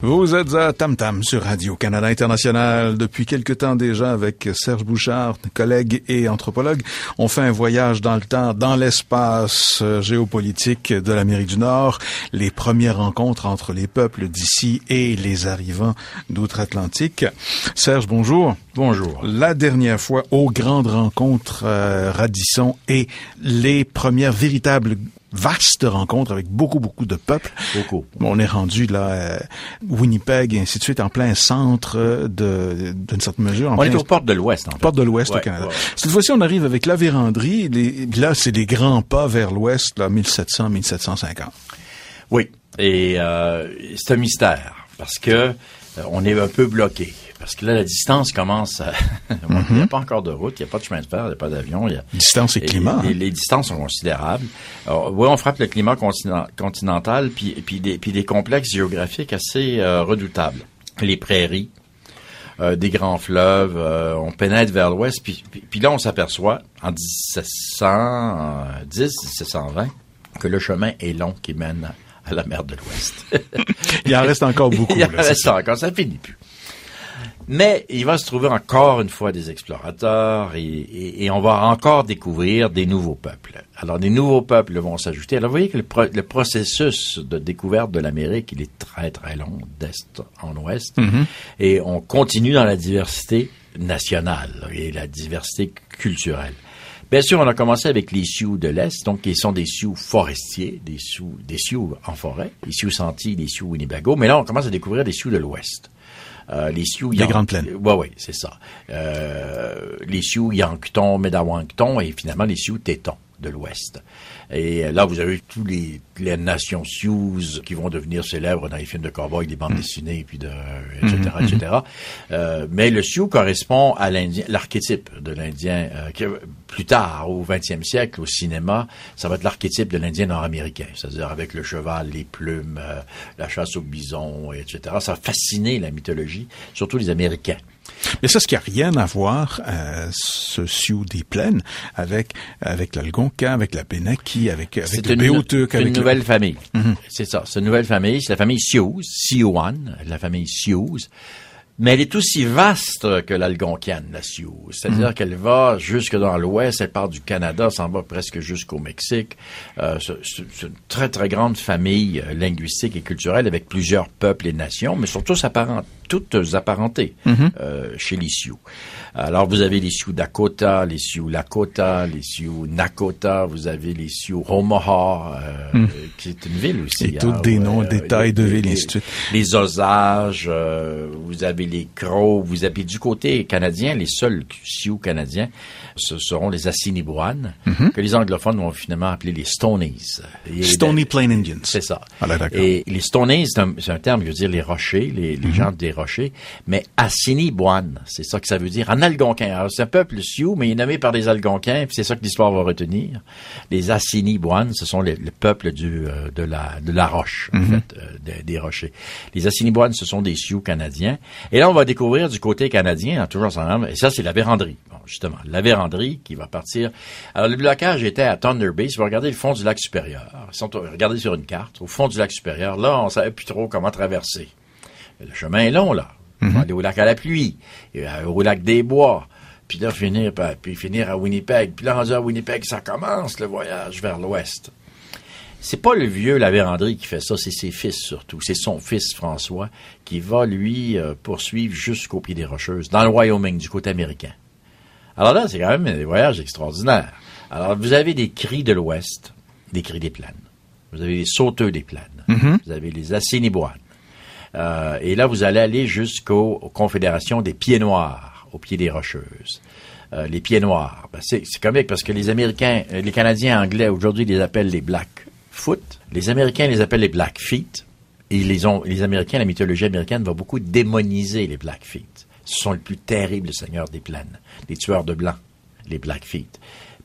Vous êtes à Tam Tam sur Radio-Canada International depuis quelque temps déjà avec Serge Bouchard, collègue et anthropologue. On fait un voyage dans le temps, dans l'espace euh, géopolitique de l'Amérique du Nord, les premières rencontres entre les peuples d'ici et les arrivants d'outre-Atlantique. Serge, bonjour. Bonjour. La dernière fois aux grandes rencontres euh, Radisson et les premières véritables vaste rencontre avec beaucoup, beaucoup de peuples. Beaucoup. On est rendu là, euh, Winnipeg et ainsi de suite, en plein centre de, d'une certaine mesure. on est aux portes de l'Ouest, en fait. Portes de l'Ouest au Canada. Cette fois-ci, on arrive avec la vérandrie. Les, là, c'est des grands pas vers l'Ouest, là, 1700, 1750. Oui. Et euh, c'est un mystère parce que euh, on est un peu bloqué. Parce que là, la distance commence à... Il n'y a mhm. pas encore de route, il n'y a pas de chemin de fer, il n'y a pas d'avion. A... Distance et, climat. Et, les distances sont considérables. oui, on frappe le climat continental, puis, puis, des, puis des complexes géographiques assez euh, redoutables. Les prairies, euh, des grands fleuves, euh, on pénètre vers l'ouest, puis, puis, là, on s'aperçoit, en 1710, 1720, que le chemin est long qui mène à la mer de l'Ouest. il en reste encore beaucoup. il en reste encore, ça finit plus. Mais il va se trouver encore une fois des explorateurs et, on va encore découvrir des nouveaux peuples. Alors, des nouveaux peuples vont s'ajouter. Alors, vous voyez que le, processus de découverte de l'Amérique, il est très, très long, d'est en ouest. Mm-hmm. Et on continue dans la diversité nationale et la diversité culturelle. Bien sûr, on a commencé avec les Sioux de l'Est, donc qui sont des Sioux forestiers, des Sioux, des Sioux en forêt, les Sioux Sentiers, des Sioux Winnebago. Mais là, on commence à découvrir des Sioux de l'Ouest. Euh, les Sioux... Les Grandes Plaines. Oui, oui, c'est ça. Euh, les Sioux Yankton, Médawankton et finalement les Sioux Tétons de l'Ouest. Et là, vous avez tous les, les nations Sioux qui vont devenir célèbres dans les films de cowboys, des bandes mm. dessinées, puis de, etc., mm-hmm, etc. Mm-hmm. Euh, mais le Sioux correspond à l'Indien, l'archétype de l'Indien, euh, qui, plus tard, au 20e siècle, au cinéma, ça va être l'archétype de l'Indien nord-américain, c'est-à-dire avec le cheval, les plumes, euh, la chasse au bison, etc. Ça a fasciné la mythologie, surtout les Américains. Mais ça, ce qui a rien à voir, euh, ce Sioux des plaines, avec avec l'Algonquin, avec la Benaki, avec avec le Béotuk. C'est une nouvelle famille. Mhm. C'est ça. C'est une nouvelle famille. C'est la famille Sioux, Siouan, la famille Sioux mais elle est aussi vaste que l'algonquienne, la Sioux. C'est-à-dire mhm. qu'elle va jusque dans l'ouest, elle part du Canada, s'en va presque jusqu'au Mexique. Euh, c'est une très, très grande famille linguistique et culturelle avec plusieurs peuples et nations, mais surtout toutes apparentées mhm. euh, chez les Sioux. Alors, vous avez les Sioux Dakota, les Sioux Lakota, les Sioux Nakota, vous avez les Sioux Omaha, euh, hmm. qui est une ville aussi. Et tous des noms, des tailles de villes, les, les Osages, euh, vous avez les Crows, vous avez du côté canadien, les seuls Sioux canadiens, ce seront les Assiniboines, mhm. que les anglophones vont finalement appeler les Stonies. Stony Plain Indians. C'est ça. Ah, et les Stonies, c'est un, terme qui veut dire les rochers, les, les mhm. gens des rochers, mais Assiniboines, c'est ça que ça veut dire en algonquin. c'est un peuple Sioux, mais il est nommé par des algonquins, puis c'est ça que l'histoire va retenir. Les Assiniboines, ce sont les, le peuple du, euh, de, la, de la roche, en mhm. fait, euh, des, rochers. Les Assiniboines, ce sont des Sioux canadiens. Et là, on va découvrir du côté canadien, hein, toujours ensemble, et ça, c'est la véranderie. Bon, justement, la véranderie qui va partir. Alors, le blocage était à Thunder Bay. Si vous regardez le fond du lac supérieur, si on regardez sur une carte, au fond du lac supérieur, là, on savait plus trop comment traverser. Le chemin est long, là. On va mhm. aller au lac à la pluie, au lac des Bois, puis là, finir, puis finir à Winnipeg. Puis là, rendu à Winnipeg, ça commence le voyage vers l'ouest. C'est pas le vieux la qui fait ça, c'est ses fils surtout. C'est son fils François qui va lui euh, poursuivre jusqu'au pied des Rocheuses, dans le Wyoming, du côté américain. Alors là, c'est quand même des voyages extraordinaires. Alors, vous avez des cris de l'Ouest, des cris des plaines. Vous avez les sauteux des plaines. Mm-hmm. Vous avez les Assiniboines. Euh, et là, vous allez aller jusqu'aux confédérations des Pieds Noirs, au pied des Rocheuses. Euh, les Pieds Noirs, ben, c'est, comique parce que les Américains, euh, les Canadiens anglais aujourd'hui les appellent les Blackfoot. Les Américains les appellent les Blackfeet. Et les, ont, les Américains, la mythologie américaine va beaucoup démoniser les Blackfeet ce sont les plus terribles seigneurs des plaines, les tueurs de blancs, les Blackfeet.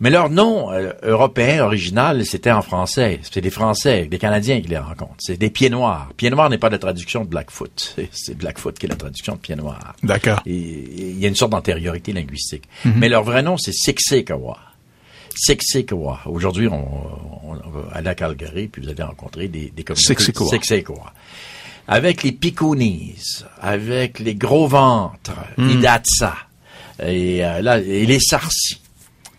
Mais leur nom euh, européen original, c'était en français. C'est des Français, des Canadiens qui les rencontrent. C'est des pieds noirs. Pieds noirs n'est pas la traduction de Blackfoot. C'est Blackfoot qui est la traduction de pieds noirs. D'accord. Il y a une sorte d'antériorité linguistique. Mhm. Mais leur vrai nom, c'est Sixekawa. Sixekawa. Aujourd'hui, on, on, va aller à Calgary, puis vous allez rencontrer des, des communautés. Sixekawa. avec les picounis, avec les gros ventres, les datsa, et, euh, là, et les sarcis.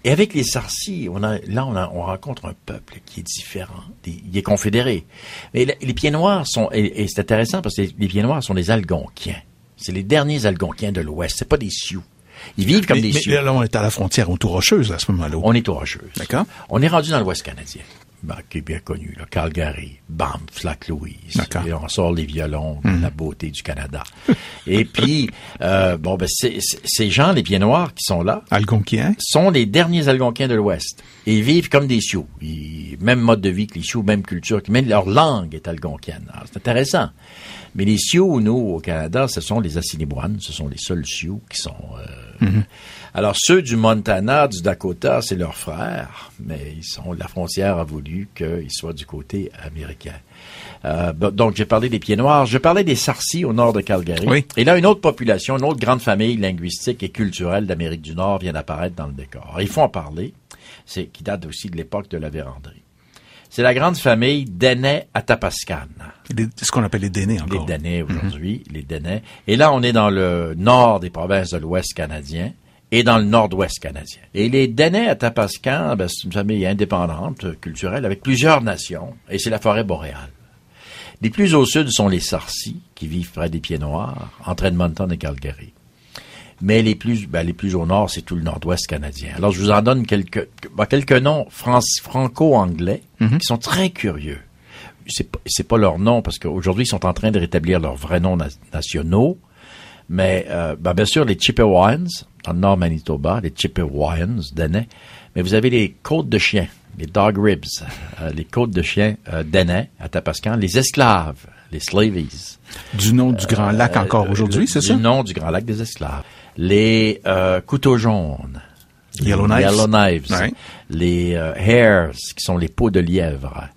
Et avec les Sarcis, on a, là, on, a, on rencontre un peuple qui est différent. Des, il est confédéré. Mais les, les pieds noirs sont, et, et c'est intéressant parce que les, les pieds noirs sont des Algonquiens. C'est les derniers Algonquiens de l'Ouest. C'est pas des Sioux. Ils vivent comme mais, des mais Sioux. là, on est à la frontière aux Rocheuse à ce moment-là. On est aux Rocheuses. D'accord. On est rendu dans l'Ouest canadien. Ben, qui est bien connu, là. Calgary, Lac-Louise. D'accord. Mhm. Et on sort les violons, de la beauté du Canada. Et puis, euh, bon, ben, ces gens, les pieds noirs qui sont là, Algonquien. sont les derniers Algonquins de l'Ouest. Et ils vivent comme des Sioux. Ils- même mode de vie que les Sioux, même culture, même leur langue est algonquienne. C'est intéressant. Mais les Sioux, nous, au Canada, ce sont les Assiniboines. Ce sont les seuls Sioux qui sont... euh, Alors, ceux du Montana, du Dakota, c'est leurs frères, mais ils sont, la frontière a voulu qu'ils soient du côté américain. Euh, donc, j'ai parlé des pieds noirs. Je parlais des Sarcis au nord de Calgary. Oui. Et là, une autre population, une autre grande famille linguistique et culturelle d'Amérique du Nord vient d'apparaître dans le décor. Il faut en parler. C'est qui date aussi de l'époque de la véranderie. C'est la grande famille Denay Atapascan. Les- ce qu'on appelle les Dénés Les encore. Denay aujourd'hui, les Denay. Et là, on est dans le nord des provinces de l'Ouest canadien et dans le nord-ouest canadien. Et les Denay Atapascan, ben, c'est une famille indépendante, culturelle, avec plusieurs nations, et c'est la forêt boréale. Les plus au sud sont les Sarcis, qui vivent près des Pieds Noirs, entre Edmonton et Calgary. Mais les plus, ben, les plus au nord, c'est tout le nord-ouest canadien. Alors, je vous en donne quelques, ben, quelques noms fran- franco-anglais qui sont très curieux. C'est pas, c'est pas leur nom, parce qu'aujourd'hui, ils sont en train de rétablir leurs vrais noms na- nationaux. Mais, euh, ben, bien sûr, les Chippewyans, dans le nord Manitoba, les Chippewyans, Danais. Mais vous avez les côtes de chiens, les dog ribs, euh, les côtes de chiens euh, Danais, à Tapascan, les esclaves, les slavies. Du nom du Grand Lac encore aujourd'hui, c'est Du ça? nom du Grand Lac des esclaves. Les euh, couteaux jaunes. Yellowknives. Yellowknives. Ouais. Les euh, hares, qui sont les peaux de lièvre.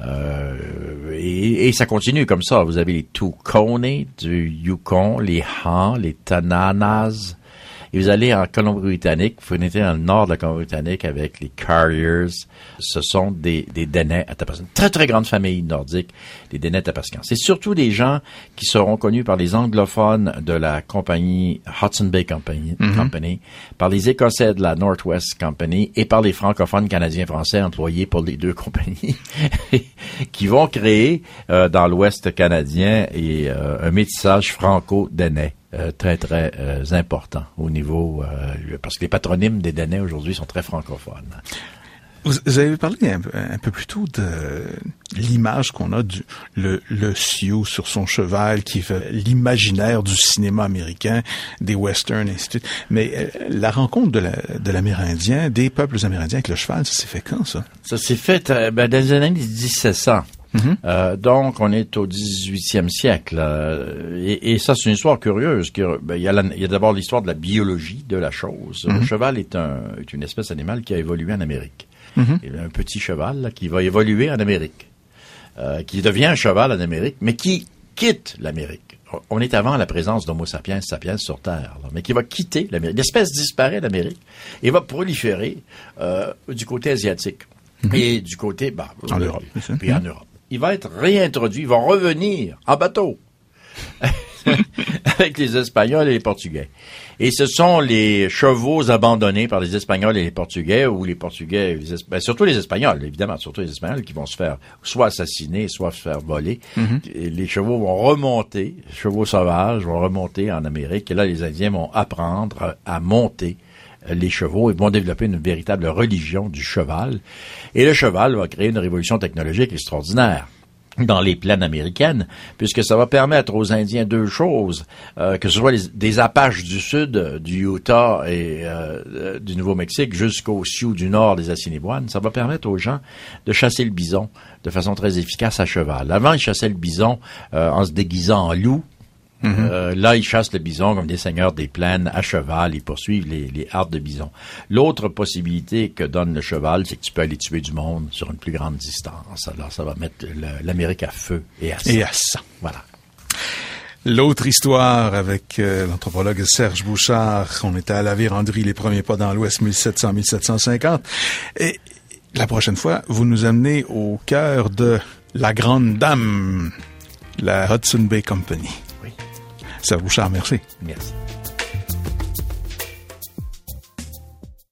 Euh, et, et ça continue comme ça. Vous avez les Tuconi du Yukon, les Han, les Tananas. Et vous allez en Colombie-Britannique, vous venez dans le nord de la Colombie-Britannique avec les Carriers. Ce sont des, des Denais Atapascan. Très, très grande famille nordique, les Denais Atapascan. C'est surtout des gens qui seront connus par les anglophones de la compagnie Hudson Bay Company, Company, par les Écossais de la Northwest Company et par les francophones canadiens-français employés pour les deux compagnies qui vont créer euh, dans l'Ouest canadien et euh, un métissage franco-danais. Euh, très très euh, important au niveau euh, parce que les patronymes des Danais aujourd'hui sont très francophones. Vous, vous avez parlé un, peu- un peu plus tôt de l'image qu'on a du le, le Sioux sur son cheval qui fait l'imaginaire du cinéma américain, des westerns, et ainsi de suite. Mais euh, la rencontre de la- de l'Amérindien, des peuples amérindiens avec le cheval, ça s'est fait quand, ça? Ça s'est fait euh, ben, dans les années 1700. Euh, donc, on est au 18e siècle. euh, et, et ça, c'est une histoire curieuse. qui, ben, Il y a, d'abord l'histoire de la biologie de la chose. Le cheval est, un, est une espèce animale qui a évolué en Amérique. Il y a un petit cheval là, qui va évoluer en Amérique, euh, qui devient un cheval en Amérique, mais qui quitte l'Amérique. On est avant la présence d'Homo sapiens sapiens sur Terre, là, mais qui va quitter l'Amérique. L'espèce disparaît d'Amérique et va proliférer du côté asiatique et du côté bah, En Europe. Puis en Europe. Il va être réintroduit, il va revenir en bateau avec les Espagnols et les Portugais. Et ce sont les chevaux abandonnés par les Espagnols et les Portugais, ou les Portugais, les Es- ben, surtout les Espagnols, évidemment, surtout les Espagnols qui vont se faire soit assassiner, soit se faire voler. Et les chevaux vont remonter, les chevaux sauvages vont remonter en Amérique, et là, les Indiens vont apprendre à monter les chevaux et vont développer une véritable religion du cheval. Et le cheval va créer une révolution technologique extraordinaire dans les plaines américaines, puisque ça va permettre aux Indiens deux choses, euh, que ce soit des Apaches du sud, euh, du Utah et euh, euh, du Nouveau-Mexique, jusqu'aux Sioux du nord des Assiniboines, ça va permettre aux gens de chasser le bison de façon très efficace à cheval. Avant, ils chassaient le bison euh, en se déguisant en loup, euh, là, ils chassent le bison comme des seigneurs des plaines à cheval. Ils poursuivent les, les hardes de bison. L'autre possibilité que donne le cheval, c'est que tu peux aller tuer du monde sur une plus grande distance. Alors, ça va mettre l'Amérique à feu et à sang. Et à ça. Voilà. L'autre histoire avec euh, l'anthropologue Serge Bouchard. On était à la véranderie, les premiers pas dans l'Ouest, 1700-1750. Et la prochaine fois, vous nous amenez au cœur de la grande dame la Hudson Bay Company. Oui. Serge Bouchard, merci. Merci.